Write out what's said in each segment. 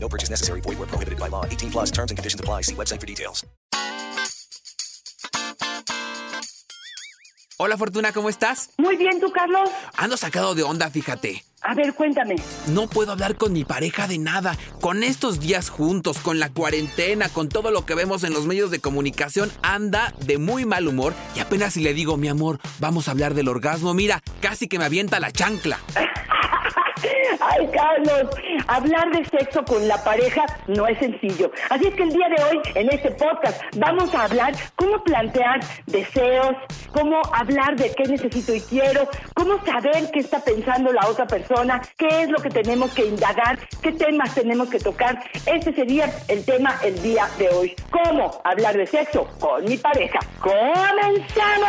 No purchase necessary. Void where prohibited by law. 18 plus terms and conditions apply. See website for details. Hola Fortuna, ¿cómo estás? Muy bien, ¿tú, Carlos? Ando sacado de onda, fíjate. A ver, cuéntame. No puedo hablar con mi pareja de nada. Con estos días juntos, con la cuarentena, con todo lo que vemos en los medios de comunicación, anda de muy mal humor. Y apenas si le digo, mi amor, vamos a hablar del orgasmo, mira, casi que me avienta la chancla. Ay, Carlos, hablar de sexo con la pareja no es sencillo. Así es que el día de hoy, en este podcast, vamos a hablar cómo plantear deseos, cómo hablar de qué necesito y quiero, cómo saber qué está pensando la otra persona, qué es lo que tenemos que indagar, qué temas tenemos que tocar. Este sería el tema el día de hoy. ¿Cómo hablar de sexo con mi pareja? ¡Comenzamos!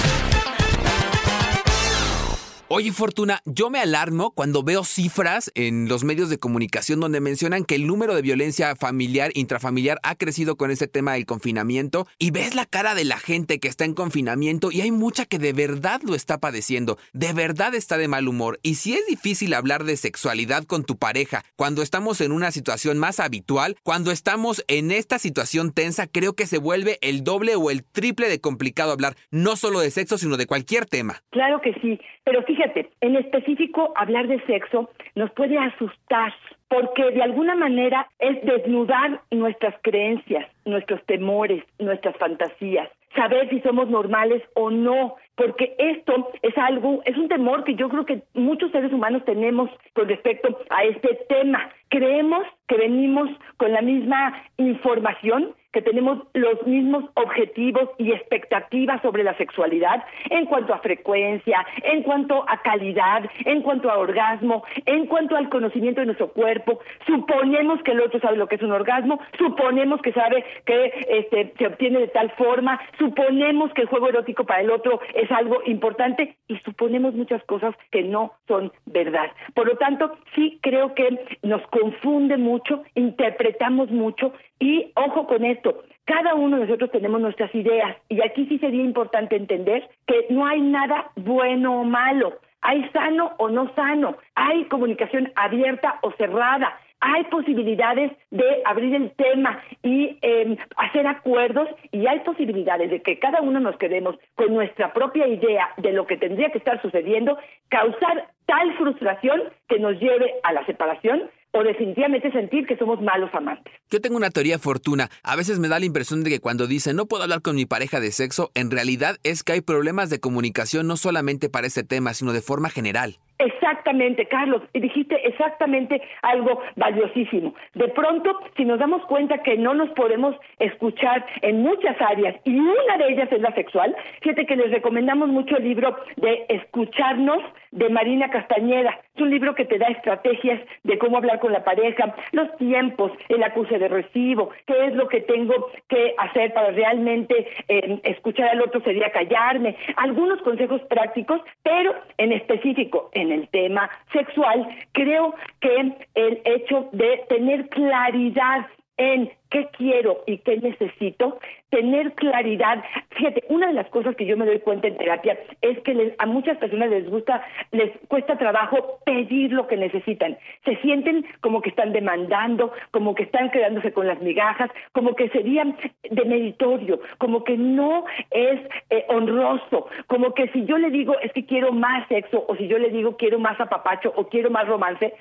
Oye, Fortuna, yo me alarmo cuando veo cifras en los medios de comunicación donde mencionan que el número de violencia familiar, intrafamiliar, ha crecido con este tema del confinamiento y ves la cara de la gente que está en confinamiento y hay mucha que de verdad lo está padeciendo, de verdad está de mal humor. Y si es difícil hablar de sexualidad con tu pareja cuando estamos en una situación más habitual, cuando estamos en esta situación tensa, creo que se vuelve el doble o el triple de complicado hablar, no solo de sexo, sino de cualquier tema. Claro que sí, pero fíjate, en específico hablar de sexo nos puede asustar porque de alguna manera es desnudar nuestras creencias, nuestros temores, nuestras fantasías, saber si somos normales o no, porque esto es algo, es un temor que yo creo que muchos seres humanos tenemos con respecto a este tema. Creemos que venimos con la misma información, que tenemos los mismos objetivos y expectativas sobre la sexualidad en cuanto a frecuencia, en cuanto a calidad, en cuanto a orgasmo, en cuanto al conocimiento de nuestro cuerpo. Suponemos que el otro sabe lo que es un orgasmo, suponemos que sabe que este, se obtiene de tal forma, suponemos que el juego erótico para el otro es algo importante y suponemos muchas cosas que no son verdad. Por lo tanto, sí creo que nos confunde mucho, interpretamos mucho y ojo con esto, cada uno de nosotros tenemos nuestras ideas y aquí sí sería importante entender que no hay nada bueno o malo, hay sano o no sano, hay comunicación abierta o cerrada, hay posibilidades de abrir el tema y eh, hacer acuerdos y hay posibilidades de que cada uno nos quedemos con nuestra propia idea de lo que tendría que estar sucediendo, causar tal frustración que nos lleve a la separación o definitivamente sentir que somos malos amantes. Yo tengo una teoría fortuna. A veces me da la impresión de que cuando dicen no puedo hablar con mi pareja de sexo, en realidad es que hay problemas de comunicación no solamente para ese tema, sino de forma general. Exactamente, Carlos, dijiste exactamente algo valiosísimo. De pronto, si nos damos cuenta que no nos podemos escuchar en muchas áreas, y una de ellas es la sexual, fíjate que les recomendamos mucho el libro de Escucharnos de Marina Castañeda. Es un libro que te da estrategias de cómo hablar con la pareja, los tiempos, el acuse de recibo, qué es lo que tengo que hacer para realmente eh, escuchar al otro, sería callarme, algunos consejos prácticos, pero en específico, en el tema sexual, creo que el hecho de tener claridad en qué quiero y qué necesito, tener claridad. Fíjate, una de las cosas que yo me doy cuenta en terapia es que les, a muchas personas les gusta, les cuesta trabajo pedir lo que necesitan. Se sienten como que están demandando, como que están quedándose con las migajas, como que serían de meritorio, como que no es eh, honroso, como que si yo le digo es que quiero más sexo o si yo le digo quiero más apapacho o quiero más romance,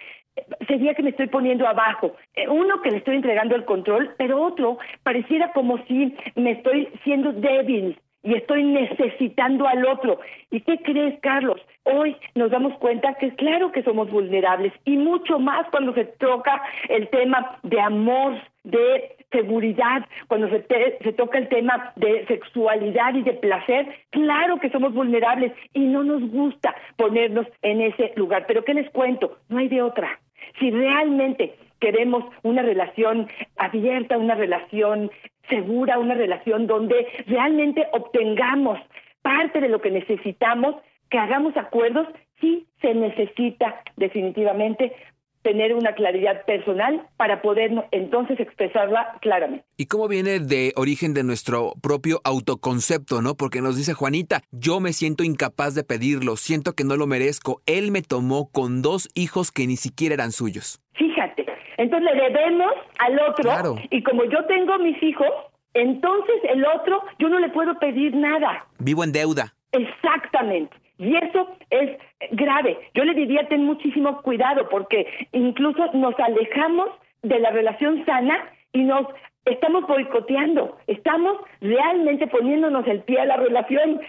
sería que me estoy poniendo abajo. Eh, uno, que le estoy entregando el control, pero otro, pareciera como si me estoy siendo débil y estoy necesitando al otro. ¿Y qué crees, Carlos? Hoy nos damos cuenta que claro que somos vulnerables y mucho más cuando se toca el tema de amor, de seguridad, cuando se, se toca el tema de sexualidad y de placer, claro que somos vulnerables y no nos gusta ponernos en ese lugar. Pero ¿qué les cuento? No hay de otra. Si realmente queremos una relación abierta, una relación segura, una relación donde realmente obtengamos parte de lo que necesitamos, que hagamos acuerdos, sí se necesita definitivamente tener una claridad personal para poder entonces expresarla claramente. ¿Y cómo viene de origen de nuestro propio autoconcepto, no? Porque nos dice Juanita, yo me siento incapaz de pedirlo, siento que no lo merezco. Él me tomó con dos hijos que ni siquiera eran suyos. Fíjate, entonces le debemos al otro y como yo tengo mis hijos, entonces el otro yo no le puedo pedir nada. Vivo en deuda. Exactamente. Y eso es grave. Yo le diría, ten muchísimo cuidado porque incluso nos alejamos de la relación sana y nos estamos boicoteando, estamos realmente poniéndonos el pie a la relación.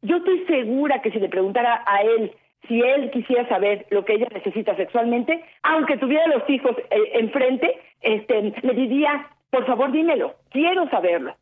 Yo estoy segura que si le preguntara a él si él quisiera saber lo que ella necesita sexualmente, aunque tuviera los hijos eh, enfrente, este, le diría, por favor dímelo, quiero saberlo.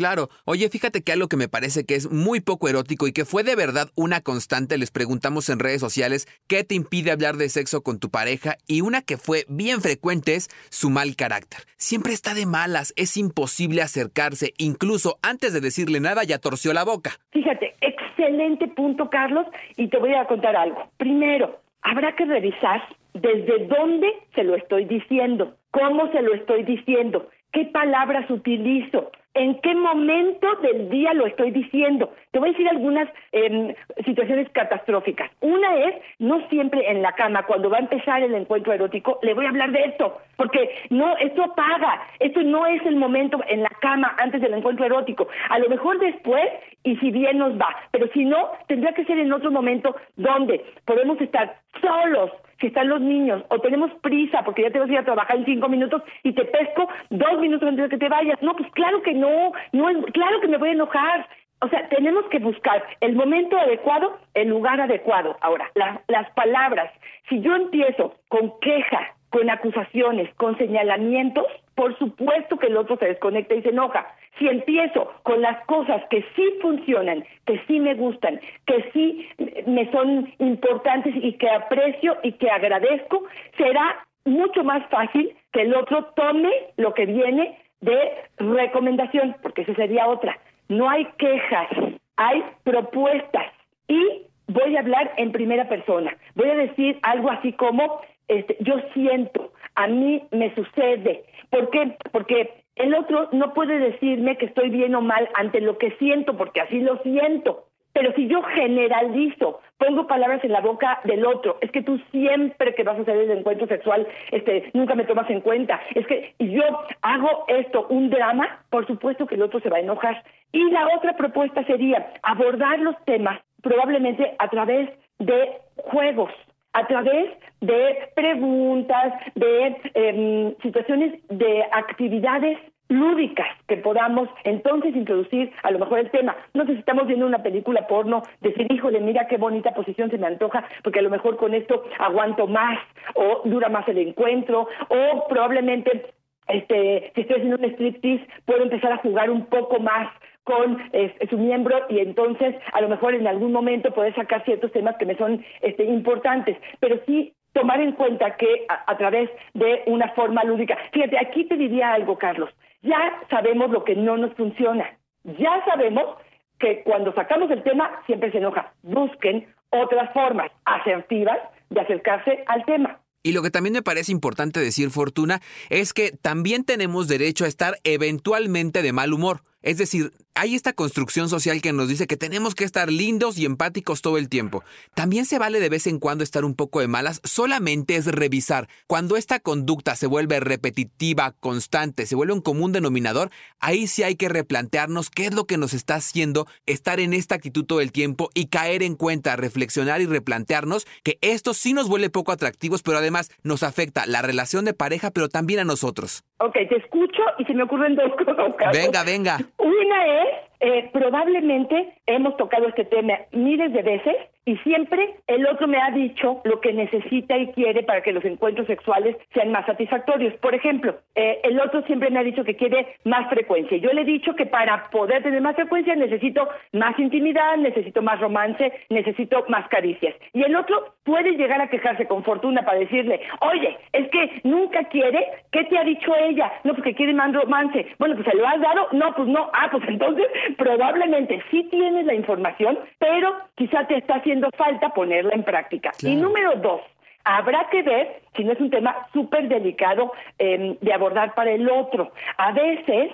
Claro. Oye, fíjate que algo que me parece que es muy poco erótico y que fue de verdad una constante, les preguntamos en redes sociales, ¿qué te impide hablar de sexo con tu pareja? Y una que fue bien frecuente es su mal carácter. Siempre está de malas, es imposible acercarse, incluso antes de decirle nada ya torció la boca. Fíjate, excelente punto, Carlos, y te voy a contar algo. Primero, habrá que revisar desde dónde se lo estoy diciendo, cómo se lo estoy diciendo, qué palabras utilizo, en qué momento del día lo estoy diciendo. Te voy a decir algunas em, situaciones catastróficas. Una es, no siempre en la cama, cuando va a empezar el encuentro erótico, le voy a hablar de esto, porque no, esto apaga, esto no es el momento en la cama antes del encuentro erótico. A lo mejor después, y si bien nos va, pero si no, tendría que ser en otro momento donde podemos estar solos, si están los niños, o tenemos prisa porque ya te vas a ir a trabajar en cinco minutos y te pesco dos minutos antes de que te vayas. No, pues claro que no, no claro que me voy a enojar. O sea, tenemos que buscar el momento adecuado, el lugar adecuado. Ahora, las palabras. Si yo empiezo con queja, con acusaciones, con señalamientos, por supuesto que el otro se desconecta y se enoja. Si empiezo con las cosas que sí funcionan, que sí me gustan, que sí me son importantes y que aprecio y que agradezco, será mucho más fácil que el otro tome lo que viene de recomendación, porque esa sería otra. No hay quejas, hay propuestas. Y voy a hablar en primera persona. Voy a decir algo así como, este, yo siento, a mí me sucede. ¿Por qué? Porque el otro no puede decirme que estoy bien o mal ante lo que siento, porque así lo siento. Pero si yo generalizo, pongo palabras en la boca del otro, es que tú siempre que vas a hacer el encuentro sexual, este, nunca me tomas en cuenta, es que yo hago esto, un drama, por supuesto que el otro se va a enojar. Y la otra propuesta sería abordar los temas probablemente a través de juegos, a través de preguntas, de em, situaciones, de actividades lúdicas que podamos entonces introducir a lo mejor el tema. No sé si estamos viendo una película porno, decir, híjole, mira qué bonita posición se me antoja, porque a lo mejor con esto aguanto más o dura más el encuentro, o probablemente este, si estoy haciendo un striptease, puedo empezar a jugar un poco más con su miembro y entonces a lo mejor en algún momento poder sacar ciertos temas que me son este, importantes, pero sí tomar en cuenta que a, a, través de una forma lúdica. Fíjate, aquí te diría algo, Carlos. Ya sabemos lo que no nos funciona. Ya sabemos que cuando sacamos el tema siempre se enoja. Busquen otras formas asertivas de acercarse al tema. Y lo que también me parece importante decir, Fortuna, es que también tenemos derecho a estar eventualmente de mal humor. Es decir, hay esta construcción social que nos dice que tenemos que estar lindos y empáticos todo el tiempo. También se vale de vez en cuando estar un poco de malas, solamente es revisar. Cuando esta conducta se vuelve repetitiva, constante, se vuelve un común denominador, ahí sí hay que replantearnos qué es lo que nos está haciendo estar en esta actitud todo el tiempo y caer en cuenta, reflexionar y replantearnos que esto sí nos vuelve poco atractivos, pero además nos afecta la relación de pareja, pero también a nosotros. Ok, te escucho y se me ocurren dos cosas. Venga, venga. Una es eh, probablemente hemos tocado este tema miles de veces y siempre el otro me ha dicho lo que necesita y quiere para que los encuentros sexuales sean más satisfactorios. Por ejemplo, eh, el otro siempre me ha dicho que quiere más frecuencia. Yo le he dicho que para poder tener más frecuencia necesito más intimidad, necesito más romance, necesito más caricias. Y el otro puede llegar a quejarse con fortuna para decirle, oye, es que nunca quiere, ¿qué te ha dicho ella? No, porque quiere más romance. Bueno, pues se lo has dado, no, pues no. Ah, pues entonces probablemente sí tienes la información, pero quizá te está haciendo falta ponerla en práctica. Y número dos, Habrá que ver si no es un tema súper delicado eh, de abordar para el otro. A veces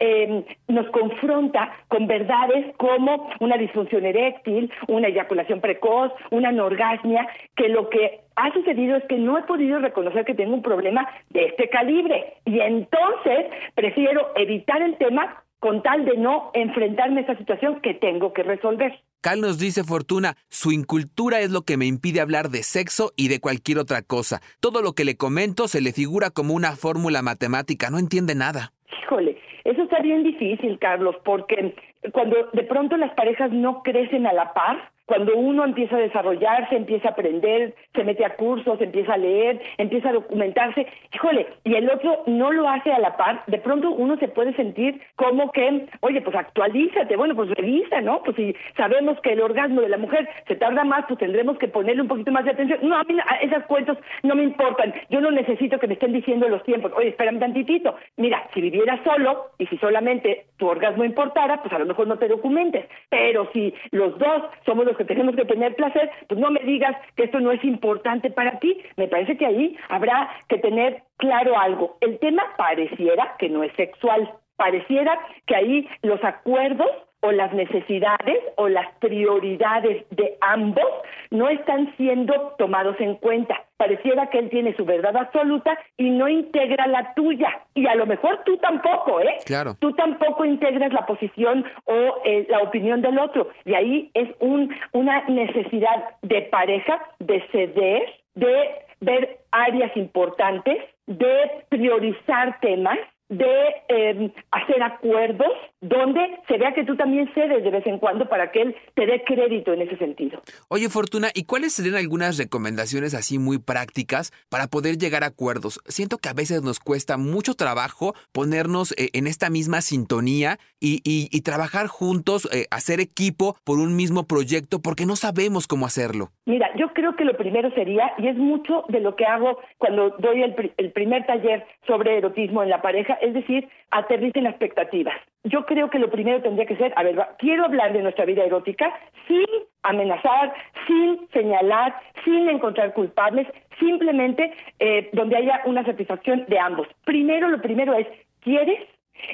eh, nos confronta con verdades como una disfunción eréctil, una eyaculación precoz, una anorgasmia, que lo que ha sucedido es que no he podido reconocer que tengo un problema de este calibre y entonces prefiero evitar el tema con tal de no enfrentarme a esa situación que tengo que resolver. Cal nos dice Fortuna, su incultura es lo que me impide hablar de sexo y de cualquier otra cosa. Todo lo que le comento se le figura como una fórmula matemática, no entiende nada. Híjole, eso está bien difícil, Carlos, porque cuando de pronto las parejas no crecen a la par, cuando uno empieza a desarrollarse, empieza a aprender, se mete a cursos, empieza a leer, empieza a documentarse, híjole, y el otro no lo hace a la par, de pronto uno se puede sentir como que, oye, pues actualízate, bueno, pues revisa, ¿no? Pues si sabemos que el orgasmo de la mujer se tarda más, pues tendremos que ponerle un poquito más de atención. No, a mí esas cuentos no me importan, yo no necesito que me estén diciendo los tiempos, oye, espérame tantitito, mira, si vivieras solo y si solamente tu orgasmo importara, pues a lo mejor no te documentes, pero si los dos somos los que tenemos que tener placer, pues no me digas que esto no es importante para ti. Me parece que ahí habrá que tener claro algo. El tema pareciera que no es sexual, pareciera que ahí los acuerdos o las necesidades o las prioridades de ambos no están siendo tomados en cuenta. Pareciera que él tiene su verdad absoluta y no integra la tuya. Y a lo mejor tú tampoco, ¿eh? Claro. Tú tampoco integras la posición o eh, la opinión del otro. Y ahí es un, una necesidad de pareja de ceder, de ver áreas importantes, de priorizar temas de eh, hacer acuerdos donde se vea que tú también cedes de vez en cuando para que él te dé crédito en ese sentido. Oye, Fortuna, ¿y cuáles serían algunas recomendaciones así muy prácticas para poder llegar a acuerdos? Siento que a veces nos cuesta mucho trabajo ponernos eh, en esta misma sintonía y, y, trabajar juntos, eh, hacer equipo por un mismo proyecto, porque no sabemos cómo hacerlo. Mira, yo creo que lo primero sería, y es mucho de lo que hago cuando doy el, el primer taller sobre erotismo en la pareja, es decir, aterricen expectativas. Yo creo que lo primero tendría que ser, a ver, quiero hablar de nuestra vida erótica sin amenazar, sin señalar, sin encontrar culpables, simplemente eh, donde haya una satisfacción de ambos. Primero, lo primero es, ¿quieres?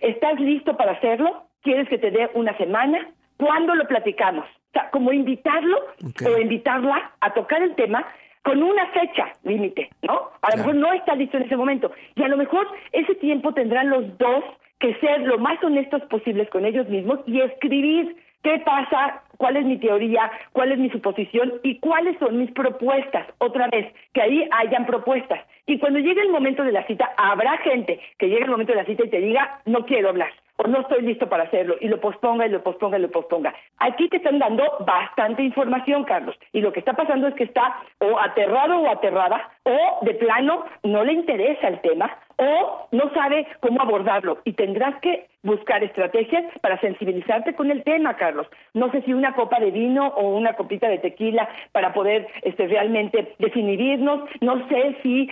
¿Estás listo para hacerlo? ¿Quieres que te dé una semana? ¿Cuándo lo platicamos? O sea, como invitarlo o invitarla a tocar el tema con una fecha límite, ¿no? A lo mejor no está listo en ese momento. Y a lo mejor ese tiempo tendrán los dos que ser lo más honestos posibles con ellos mismos y escribir qué pasa, cuál es mi teoría, cuál es mi suposición y cuáles son mis propuestas. Otra vez, que ahí hayan propuestas. Y cuando llegue el momento de la cita, habrá gente que llegue el momento de la cita y te diga, no quiero hablar o no estoy listo para hacerlo y lo posponga y lo posponga y lo posponga. Aquí te están dando bastante información, Carlos, y lo que está pasando es que está o aterrado o aterrada o de plano no le interesa el tema o no sabe cómo abordarlo y tendrás que buscar estrategias para sensibilizarte con el tema, Carlos. No sé si una copa de vino o una copita de tequila para poder este, realmente desinhibirnos, no sé si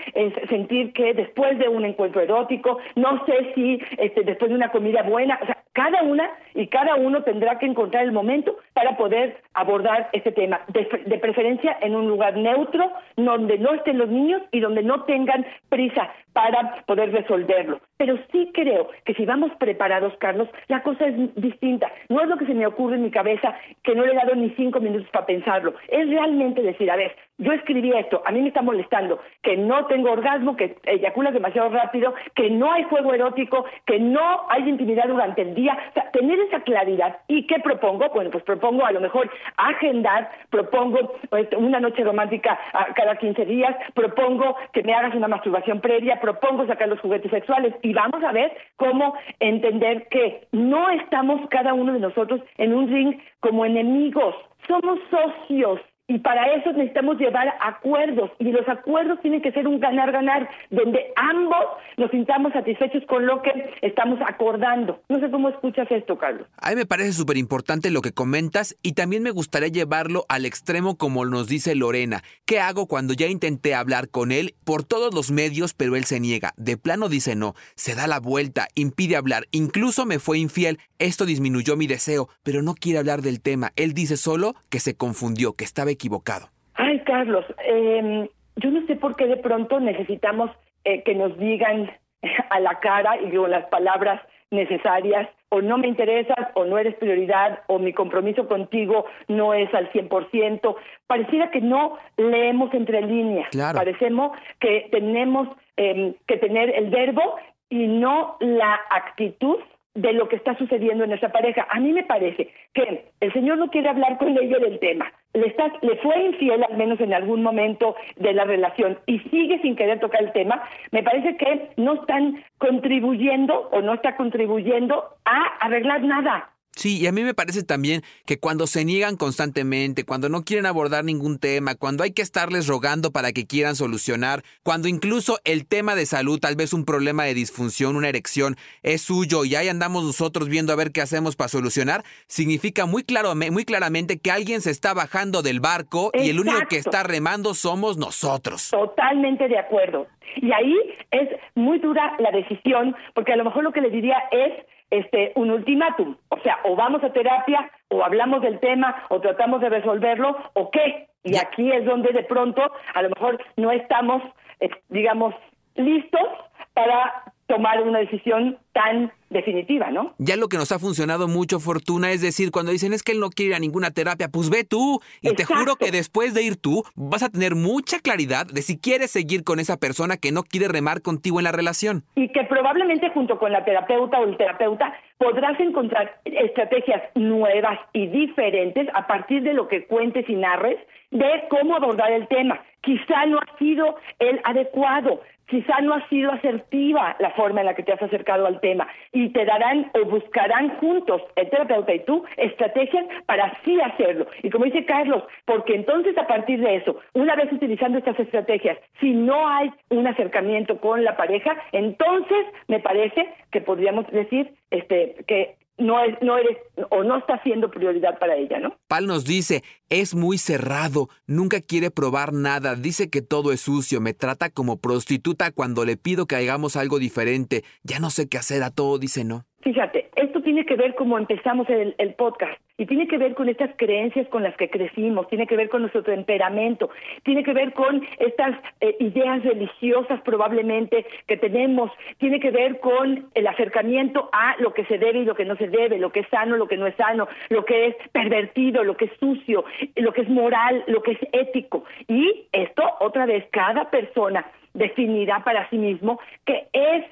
sentir que después de un encuentro erótico, no sé si este, después de una comida buena, o sea, cada una y cada uno tendrá que encontrar el momento para poder abordar este tema, de preferencia en un lugar neutro, donde no estén los niños y donde no tengan prisa para poder resolverlo. Pero sí creo que si vamos preparados, Carlos, la cosa es distinta. No es lo que se me ocurre en mi cabeza, que no le he dado ni cinco minutos para pensarlo. Es realmente decir, a ver, yo escribí esto, a mí me está molestando, que no tengo orgasmo, que eyaculas demasiado rápido, que no hay juego erótico, que no hay intimidad durante el día. O sea, tener esa claridad. ¿Y qué propongo? Bueno, pues propongo a lo mejor agendar, propongo pues, una noche romántica cada 15 días, propongo que me hagas una masturbación previa, propongo sacar los juguetes sexuales vamos a ver cómo entender que no estamos cada uno de nosotros en un ring como enemigos, somos socios y para eso necesitamos llevar acuerdos y los acuerdos tienen que ser un ganar-ganar, donde ambos nos sintamos satisfechos con lo que estamos acordando. No sé cómo escuchas esto, Carlos. A mí me parece súper importante lo que comentas y también me gustaría llevarlo al extremo como nos dice Lorena. ¿Qué hago cuando ya intenté hablar con él por todos los medios, pero él se niega? De plano dice no, se da la vuelta, impide hablar, incluso me fue infiel. Esto disminuyó mi deseo, pero no quiere hablar del tema. Él dice solo que se confundió, que estaba equivocado. Ay, Carlos, eh, yo no sé por qué de pronto necesitamos eh, que nos digan a la cara y con las palabras necesarias o no me interesas o no eres prioridad o mi compromiso contigo no es al 100%. Pareciera que no leemos entre líneas. Claro. Parecemos que tenemos eh, que tener el verbo y no la actitud de lo que está sucediendo en nuestra pareja. A mí me parece que el Señor no quiere hablar con ella del tema. Le, está, le fue infiel al menos en algún momento de la relación y sigue sin querer tocar el tema. Me parece que no están contribuyendo o no está contribuyendo a arreglar nada. Sí, y a mí me parece también que cuando se niegan constantemente, cuando no quieren abordar ningún tema, cuando hay que estarles rogando para que quieran solucionar, cuando incluso el tema de salud, tal vez un problema de disfunción, una erección, es suyo y ahí andamos nosotros viendo a ver qué hacemos para solucionar, significa muy, claro, muy claramente que alguien se está bajando del barco y el único que está remando somos nosotros. Totalmente de acuerdo. Y ahí es muy dura la decisión, porque a lo mejor lo que le diría es este un ultimátum, o sea, o vamos a terapia, o hablamos del tema, o tratamos de resolverlo, o qué. Y aquí es donde de pronto a lo mejor no estamos, eh, digamos, listos para tomar una decisión tan definitiva, ¿no? Ya lo que nos ha funcionado mucho, Fortuna, es decir, cuando dicen es que él no quiere ir a ninguna terapia, pues ve tú. Y te juro que después de ir tú, vas a tener mucha claridad de si quieres seguir con esa persona que no quiere remar contigo en la relación. y que probablemente junto con la terapeuta o el terapeuta podrás encontrar estrategias nuevas y diferentes a partir de lo que cuentes y narres de cómo abordar el tema. Quizá no ha sido el adecuado, quizá no ha sido asertiva la forma en la que te has acercado al tema y te darán o buscarán juntos, el terapeuta y tú, estrategias para así hacerlo. Y como dice Carlos, porque entonces a partir de eso, una vez utilizando estas estrategias, si no hay un acercamiento con la pareja, entonces me parece que podríamos decir este que no es no eres o no está siendo prioridad para ella, ¿no? Pal nos dice, es muy cerrado, nunca quiere probar nada, dice que todo es sucio, me trata como prostituta cuando le pido que hagamos algo diferente, ya no sé qué hacer, a todo dice no. Fíjate, tiene que ver como empezamos el, el podcast y tiene que ver con estas creencias con las que crecimos, tiene que ver con nuestro temperamento, tiene que ver con estas eh, ideas religiosas probablemente que tenemos, tiene que ver con el acercamiento a lo que se debe y lo que no se debe, lo que es sano, lo que no es sano, lo que es pervertido, lo que es sucio, lo que es moral, lo que es ético. Y esto, otra vez, cada persona definirá para sí mismo qué es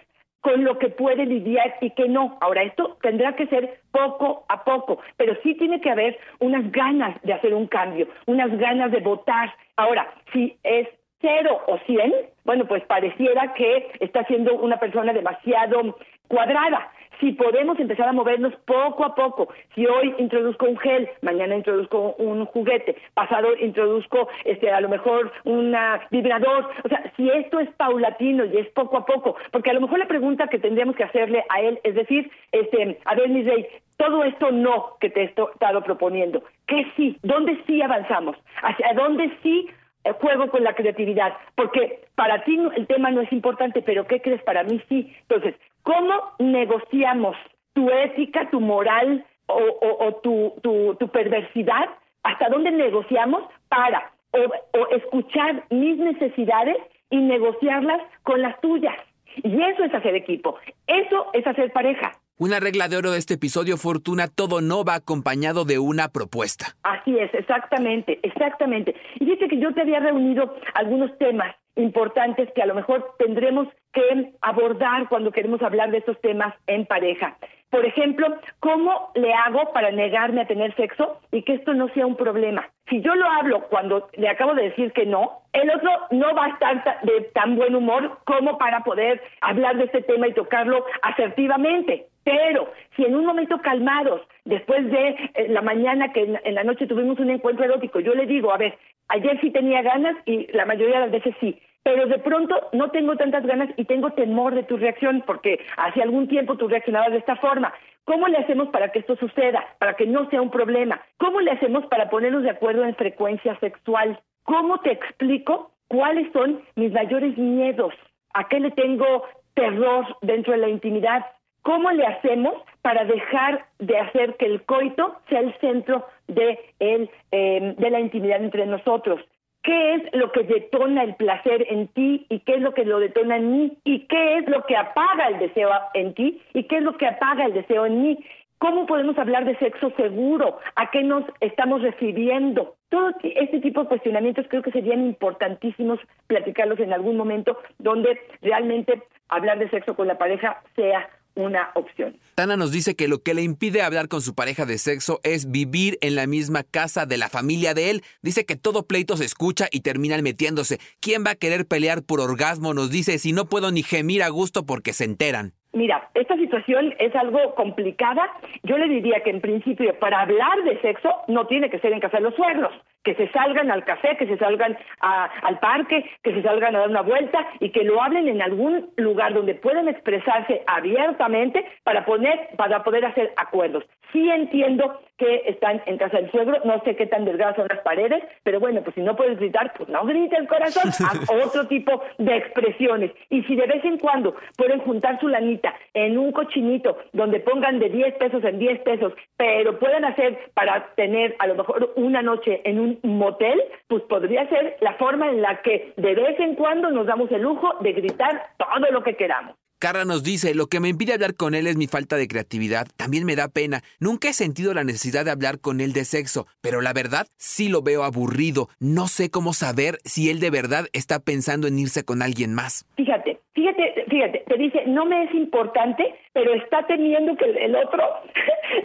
con lo que puede lidiar y que no. Ahora, esto tendrá que ser poco a poco, pero sí tiene que haber unas ganas de hacer un cambio, unas ganas de votar. Ahora, si es cero o cien, bueno, pues pareciera que está siendo una persona demasiado cuadrada. Si podemos empezar a movernos poco a poco, si hoy introduzco un gel, mañana introduzco un juguete, pasado introduzco este a lo mejor un vibrador, o sea, si esto es paulatino y es poco a poco, porque a lo mejor la pregunta que tendríamos que hacerle a él es decir, este, a ver, mi rey, todo esto no que te he estado proponiendo, ¿qué sí? ¿Dónde sí avanzamos? ¿Hacia dónde sí eh, juego con la creatividad, porque para ti el tema no es importante, pero ¿qué crees? Para mí sí. Entonces, ¿cómo negociamos tu ética, tu moral o, o- o tu, tu, tu perversidad? ¿Hasta dónde negociamos para o, o escuchar mis necesidades y negociarlas con las tuyas? Y eso es hacer equipo, eso es hacer pareja. Una regla de oro de este episodio, Fortuna, todo no va acompañado de una propuesta. Así es, exactamente, exactamente. Y dice que yo te había reunido algunos temas importantes que a lo mejor tendremos que abordar cuando queremos hablar de estos temas en pareja. Por ejemplo, ¿cómo le hago para negarme a tener sexo y que esto no sea un problema? Si yo lo hablo cuando le acabo de decir que no, el otro no va a estar de tan buen humor como para poder hablar de este tema y tocarlo asertivamente. Pero si en un momento calmados, después de eh, la mañana que en, la noche tuvimos un encuentro erótico, yo le digo, a ver, ayer sí tenía ganas y la mayoría de las veces sí, pero de pronto no tengo tantas ganas y tengo temor de tu reacción porque hace algún tiempo tú reaccionabas de esta forma. ¿Cómo le hacemos para que esto suceda, para que no sea un problema? ¿Cómo le hacemos para ponernos de acuerdo en frecuencia sexual? ¿Cómo te explico cuáles son mis mayores miedos? ¿A qué le tengo terror dentro de la intimidad? ¿Cómo le hacemos para dejar de hacer que el coito sea el centro de, el, eh, de la intimidad entre nosotros? ¿Qué es lo que detona el placer en ti y qué es lo que lo detona en mí? ¿Y qué es lo que apaga el deseo en ti y qué es lo que apaga el deseo en mí? ¿Cómo podemos hablar de sexo seguro? ¿A qué nos estamos refiriendo? Todo este tipo de cuestionamientos creo que serían importantísimos platicarlos en algún momento donde realmente hablar de sexo con la pareja sea una opción. Tana nos dice que lo que le impide hablar con su pareja de sexo es vivir en la misma casa de la familia de él. Dice que todo pleito se escucha y terminan metiéndose. ¿Quién va a querer pelear por orgasmo? Nos dice si no puedo ni gemir a gusto porque se enteran. Mira, esta situación es algo complicada. Yo le diría que en principio para hablar de sexo no tiene que ser en casa de los suegros, que se salgan al café, que se salgan al parque, que se salgan a dar una vuelta y que lo hablen en algún lugar donde puedan expresarse abiertamente para poner, para poder hacer acuerdos. Sí entiendo que están en casa del suegro, no sé qué tan delgadas son las paredes, pero bueno, pues si no puedes gritar, pues no grite el corazón, otro tipo de expresiones. Y si de vez en cuando pueden juntar su lanita en un cochinito donde pongan de 10 pesos en 10 pesos, pero pueden hacer para tener a lo mejor una noche en un motel, pues podría ser la forma en la que de vez en cuando nos damos el lujo de gritar todo lo que queramos. Carla nos dice, lo que me impide hablar con él es mi falta de creatividad. También me da pena. Nunca he sentido la necesidad de hablar con él de sexo, pero la verdad sí lo veo aburrido. No sé cómo saber si él de verdad está pensando en irse con alguien más. Fíjate, fíjate, fíjate, te dice, no me es importante, pero está temiendo que el otro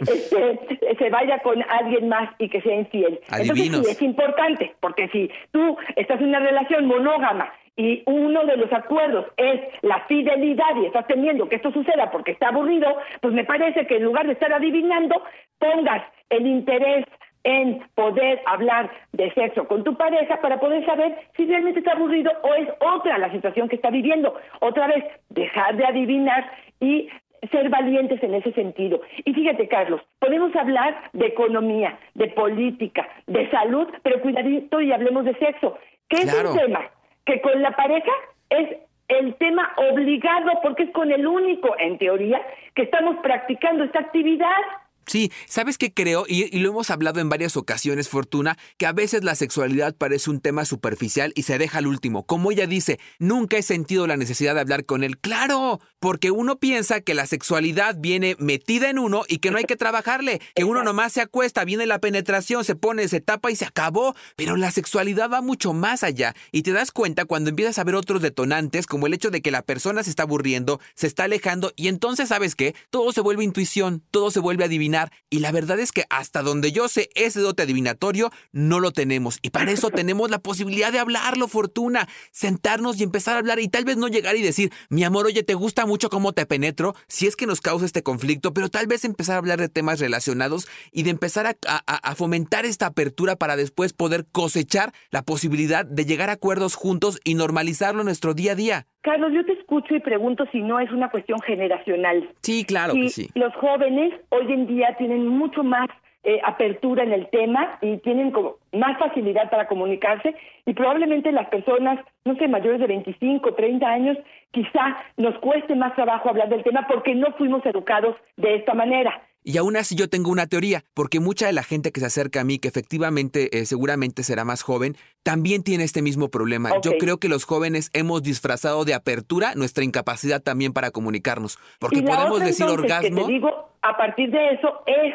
este, se vaya con alguien más y que sea infiel. Adivinos. Entonces sí, es importante, porque si tú estás en una relación monógama y uno de los acuerdos es la fidelidad y estás temiendo que esto suceda porque está aburrido, pues me parece que en lugar de estar adivinando, pongas el interés en poder hablar de sexo con tu pareja para poder saber si realmente está aburrido o es otra la situación que está viviendo. Otra vez, dejar de adivinar y ser valientes en ese sentido. Y fíjate, Carlos, podemos hablar de economía, de política, de salud, pero cuidadito y hablemos de sexo. ¿Qué es el tema? Que con la pareja es el tema obligado porque es con el único, en teoría, que estamos practicando esta actividad. Sí, ¿sabes qué creo? Y, lo hemos hablado en varias ocasiones, Fortuna, que a veces la sexualidad parece un tema superficial y se deja al último. Como ella dice, nunca he sentido la necesidad de hablar con él. ¡Claro! Porque uno piensa que la sexualidad viene metida en uno y que no hay que trabajarle, que uno nomás se acuesta, viene la penetración, se pone, se tapa y se acabó. Pero la sexualidad va mucho más allá y te das cuenta cuando empiezas a ver otros detonantes, como el hecho de que la persona se está aburriendo, se está alejando y entonces, ¿sabes qué? Todo se vuelve intuición, todo se vuelve y la verdad es que hasta donde yo sé ese dote adivinatorio no lo tenemos y para eso tenemos la posibilidad de hablarlo, Fortuna, sentarnos y empezar a hablar y tal vez no llegar y decir, mi amor, oye, ¿te gusta mucho cómo te penetro? Si es que nos causa este conflicto, pero tal vez empezar a hablar de temas relacionados y de empezar a, a fomentar esta apertura para después poder cosechar la posibilidad de llegar a acuerdos juntos y normalizarlo en nuestro día a día. Carlos, yo te escucho y pregunto si no es una cuestión generacional. Sí, claro que sí. Los jóvenes hoy en día tienen mucho más eh, apertura en el tema y tienen como más facilidad para comunicarse y probablemente las personas, no sé, mayores de 25, 30 años, quizá nos cueste más trabajo hablar del tema porque no fuimos educados de esta manera. Y aún así yo tengo una teoría, porque mucha de la gente que se acerca a mí, que efectivamente eh, seguramente será más joven, también tiene este mismo problema. Yo creo que los jóvenes hemos disfrazado de apertura nuestra incapacidad también para comunicarnos, porque podemos decir orgasmo. Que te digo, a partir de eso es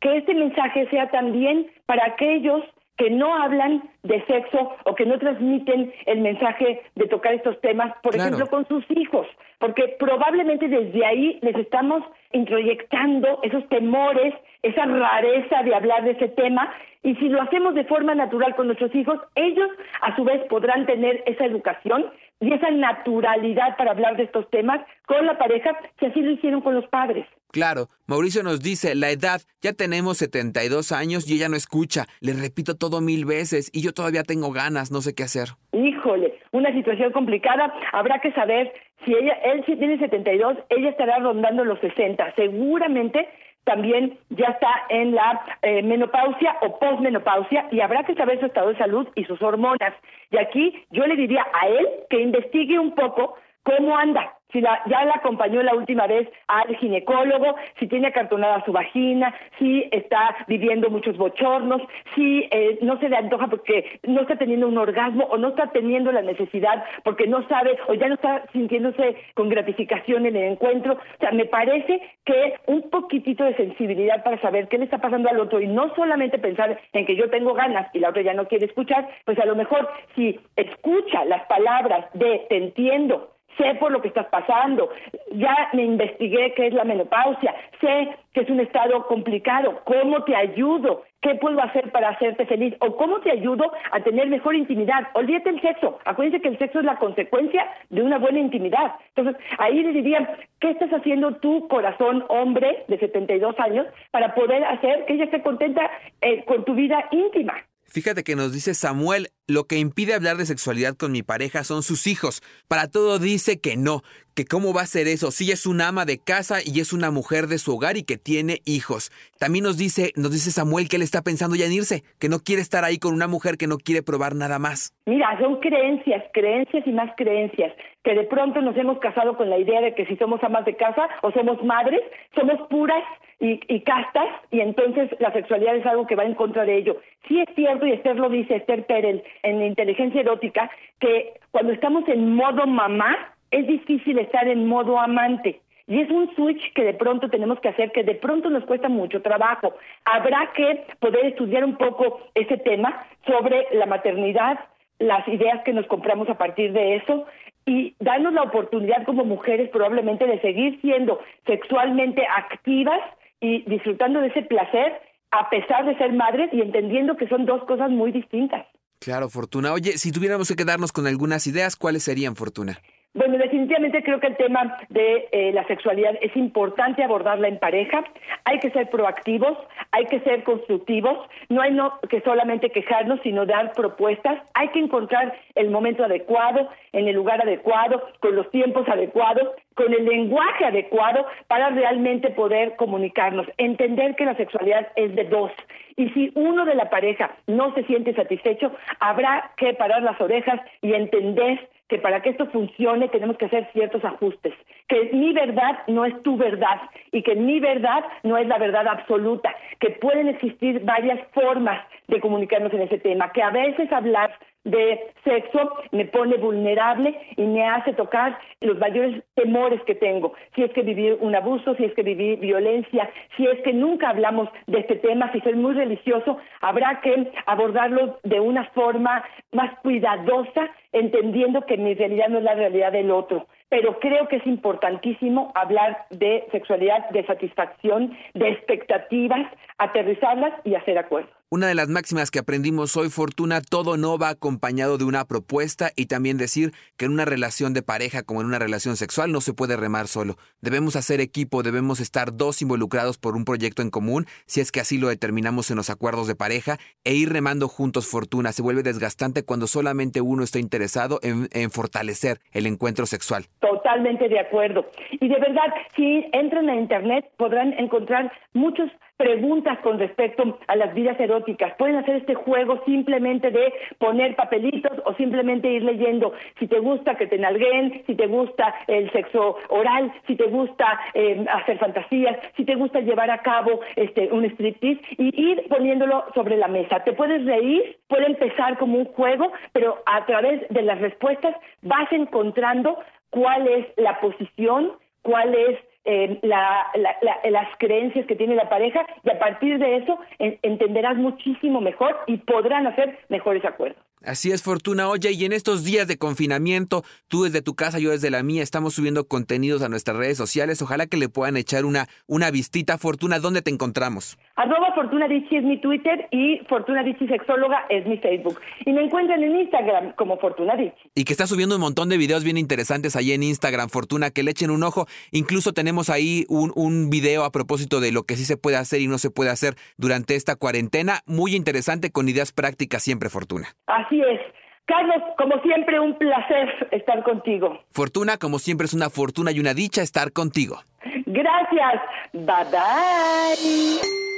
que este mensaje sea también para aquellos que no hablan de sexo o que no transmiten el mensaje de tocar estos temas, por ejemplo, con sus hijos, porque probablemente desde ahí les estamos introyectando esos temores, esa rareza de hablar de ese tema, y si lo hacemos de forma natural con nuestros hijos, ellos a su vez podrán tener esa educación y esa naturalidad para hablar de estos temas con la pareja, si así lo hicieron con los padres. Claro, Mauricio nos dice, la edad, ya tenemos 72 años y ella no escucha, le repito todo mil veces y yo todavía tengo ganas, no sé qué hacer. Híjole, una situación complicada, habrá que saber si ella, él sí tiene 72, ella estará rondando los 60, seguramente también ya está en la eh, menopausia o posmenopausia y habrá que saber su estado de salud y sus hormonas. Y aquí yo le diría a él que investigue un poco cómo anda, si la, ya la acompañó la última vez al ginecólogo, si tiene acartonada su vagina, si está viviendo muchos bochornos, si eh, no se le antoja porque no está teniendo un orgasmo o no está teniendo la necesidad porque no sabe o ya no está sintiéndose con gratificación en el encuentro. O sea, me parece que un poquitito de sensibilidad para saber qué le está pasando al otro y no solamente pensar en que yo tengo ganas y la otra ya no quiere escuchar, pues a lo mejor si escucha las palabras de te entiendo, sé por lo que estás pasando, ya me investigué qué es la menopausia, sé que es un estado complicado, cómo te ayudo, qué puedo hacer para hacerte feliz o cómo te ayudo a tener mejor intimidad. Olvídate el sexo, acuérdense que el sexo es la consecuencia de una buena intimidad. Entonces, ahí le diría, ¿qué estás haciendo tú, corazón hombre de 72 años, para poder hacer que ella esté contenta eh, con tu vida íntima? Fíjate que nos dice Samuel, lo que impide hablar de sexualidad con mi pareja son sus hijos. Para todo dice que no, que cómo va a ser eso, si es una ama de casa y es una mujer de su hogar y que tiene hijos. También nos dice, nos dice Samuel que él está pensando ya en irse, que no quiere estar ahí con una mujer que no quiere probar nada más. Mira, son creencias, creencias y más creencias, que de pronto nos hemos casado con la idea de que si somos amas de casa o somos madres, somos puras y, y castas y entonces la sexualidad es algo que va en contra de ello. Sí es cierto, y Esther lo dice, Esther Perel, en inteligencia erótica, que cuando estamos en modo mamá, es difícil estar en modo amante. Y es un switch que de pronto tenemos que hacer, que de pronto nos cuesta mucho trabajo. Habrá que poder estudiar un poco ese tema sobre la maternidad, las ideas que nos compramos a partir de eso y darnos la oportunidad como mujeres probablemente de seguir siendo sexualmente activas y disfrutando de ese placer a pesar de ser madres y entendiendo que son dos cosas muy distintas. Claro, Fortuna. Oye, si tuviéramos que quedarnos con algunas ideas, ¿cuáles serían, Fortuna? Bueno, definitivamente creo que el tema de eh, la sexualidad es importante abordarla en pareja. Hay que ser proactivos, hay que ser constructivos. No hay no, que solamente quejarnos, sino dar propuestas. Hay que encontrar el momento adecuado, en el lugar adecuado, con los tiempos adecuados, con el lenguaje adecuado para realmente poder comunicarnos. Entender que la sexualidad es de dos. Y si uno de la pareja no se siente satisfecho, habrá que parar las orejas y entender que para que esto funcione tenemos que hacer ciertos ajustes, que mi verdad no es tu verdad y que mi verdad no es la verdad absoluta, que pueden existir varias formas de comunicarnos en ese tema, que a veces hablar de sexo me pone vulnerable y me hace tocar los mayores temores que tengo. Si es que viví un abuso, si es que viví violencia, si es que nunca hablamos de este tema, si soy muy religioso, habrá que abordarlo de una forma más cuidadosa, entendiendo que mi realidad no es la realidad del otro pero creo que es importantísimo hablar de sexualidad, de satisfacción, de expectativas, aterrizarlas y hacer acuerdos. Una de las máximas que aprendimos hoy, Fortuna, todo no va acompañado de una propuesta y también decir que en una relación de pareja como en una relación sexual no se puede remar solo. Debemos hacer equipo, debemos estar dos involucrados por un proyecto en común, si es que así lo determinamos en los acuerdos de pareja, e ir remando juntos Fortuna. Se vuelve desgastante cuando solamente uno está interesado en, fortalecer el encuentro sexual. Totalmente de acuerdo. Y de verdad, si entran a Internet podrán encontrar muchos preguntas con respecto a las vidas eróticas. Pueden hacer este juego simplemente de poner papelitos o simplemente ir leyendo si te gusta que te nalguen, si te gusta el sexo oral, si te gusta eh, hacer fantasías, si te gusta llevar a cabo este un striptease y ir poniéndolo sobre la mesa. Te puedes reír, puede empezar como un juego, pero a través de las respuestas vas encontrando cuál es la posición, cuál es eh, las creencias que tiene la pareja y a partir de eso entenderás muchísimo mejor y podrán hacer mejores acuerdos. Así es, Fortuna. Oye, y en estos días de confinamiento, tú desde tu casa, yo desde la mía, estamos subiendo contenidos a nuestras redes sociales. Ojalá que le puedan echar una, una vistita. Fortuna, ¿dónde te encontramos? Arroba Fortuna es mi Twitter y Fortuna Sexóloga es mi Facebook. Y me encuentran en Instagram como Fortuna Y que está subiendo un montón de videos bien interesantes ahí en Instagram, Fortuna, que le echen un ojo. Incluso tenemos ahí un, un video a propósito de lo que sí se puede hacer y no se puede hacer durante esta cuarentena. Muy interesante, con ideas prácticas siempre, Fortuna. Así es. Carlos, como siempre, un placer estar contigo. Fortuna, como siempre, es una fortuna y una dicha estar contigo. Gracias. Bye bye.